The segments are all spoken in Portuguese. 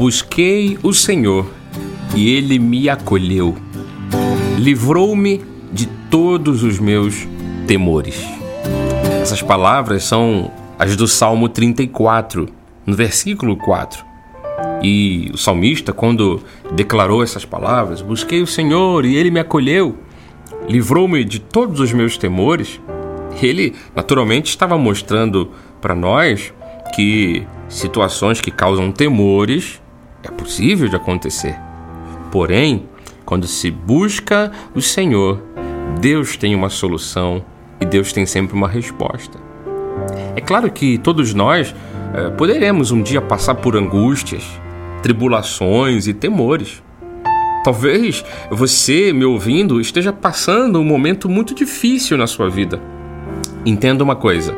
Busquei o Senhor e ele me acolheu. Livrou-me de todos os meus temores. Essas palavras são as do Salmo 34, no versículo 4. E o salmista, quando declarou essas palavras, busquei o Senhor e ele me acolheu, livrou-me de todos os meus temores, ele naturalmente estava mostrando para nós que situações que causam temores é possível de acontecer. Porém, quando se busca o Senhor, Deus tem uma solução e Deus tem sempre uma resposta. É claro que todos nós é, poderemos um dia passar por angústias, tribulações e temores. Talvez você, me ouvindo, esteja passando um momento muito difícil na sua vida. Entenda uma coisa: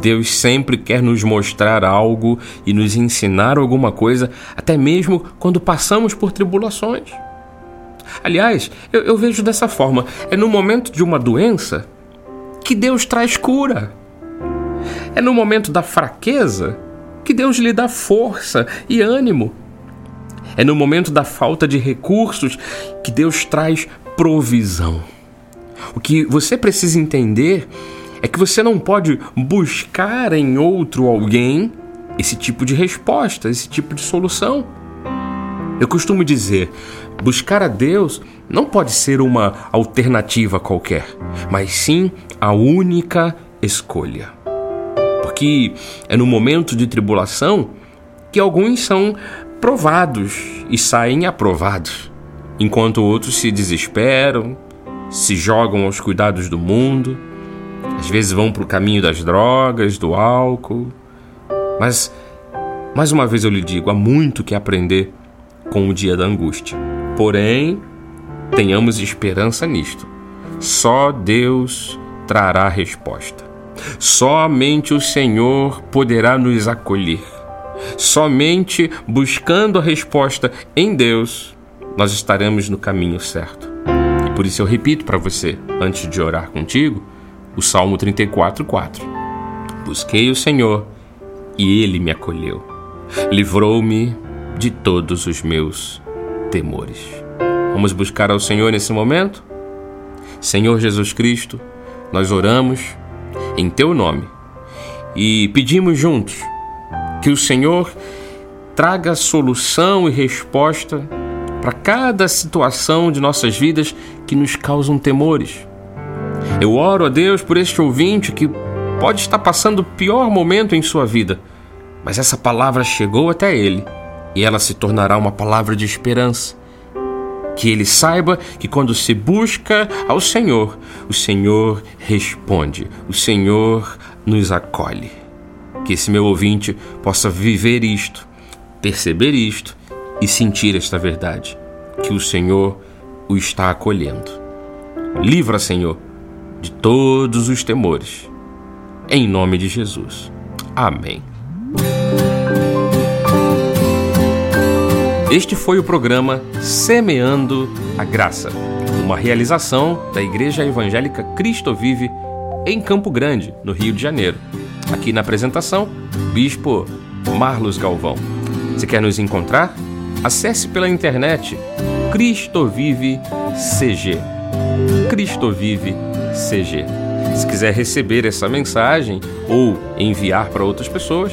Deus sempre quer nos mostrar algo e nos ensinar alguma coisa, até mesmo quando passamos por tribulações. Aliás, eu, eu vejo dessa forma: é no momento de uma doença que Deus traz cura. É no momento da fraqueza que Deus lhe dá força e ânimo. É no momento da falta de recursos que Deus traz provisão. O que você precisa entender é que você não pode buscar em outro alguém esse tipo de resposta, esse tipo de solução. Eu costumo dizer: buscar a Deus não pode ser uma alternativa qualquer, mas sim a única escolha. Porque é no momento de tribulação que alguns são provados e saem aprovados, enquanto outros se desesperam, se jogam aos cuidados do mundo, às vezes vão para o caminho das drogas, do álcool. Mas, mais uma vez eu lhe digo, há muito que aprender com o dia da angústia. Porém, tenhamos esperança nisto. Só Deus trará resposta. Somente o Senhor poderá nos acolher. Somente buscando a resposta em Deus, nós estaremos no caminho certo. E por isso eu repito para você, antes de orar contigo, o Salmo 34, 4. Busquei o Senhor e ele me acolheu. Livrou-me de todos os meus temores. Vamos buscar ao Senhor nesse momento? Senhor Jesus Cristo, nós oramos em teu nome e pedimos juntos que o Senhor traga solução e resposta para cada situação de nossas vidas que nos causam temores. Eu oro a Deus por este ouvinte que pode estar passando o pior momento em sua vida, mas essa palavra chegou até ele e ela se tornará uma palavra de esperança. Que ele saiba que quando se busca ao Senhor, o Senhor responde, o Senhor nos acolhe que esse meu ouvinte possa viver isto, perceber isto e sentir esta verdade, que o Senhor o está acolhendo. Livra, Senhor, de todos os temores. Em nome de Jesus. Amém. Este foi o programa Semeando a Graça, uma realização da Igreja Evangélica Cristo Vive em Campo Grande, no Rio de Janeiro. Aqui na apresentação, Bispo Marlos Galvão. Se quer nos encontrar? Acesse pela internet Cristo Vive CG. Cristo Vive CG. Se quiser receber essa mensagem ou enviar para outras pessoas,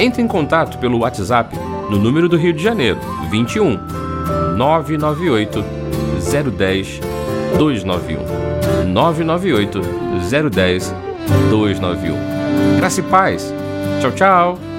entre em contato pelo WhatsApp no número do Rio de Janeiro 21 998 010 291 998 010 291 Graça e paz. Tchau, tchau.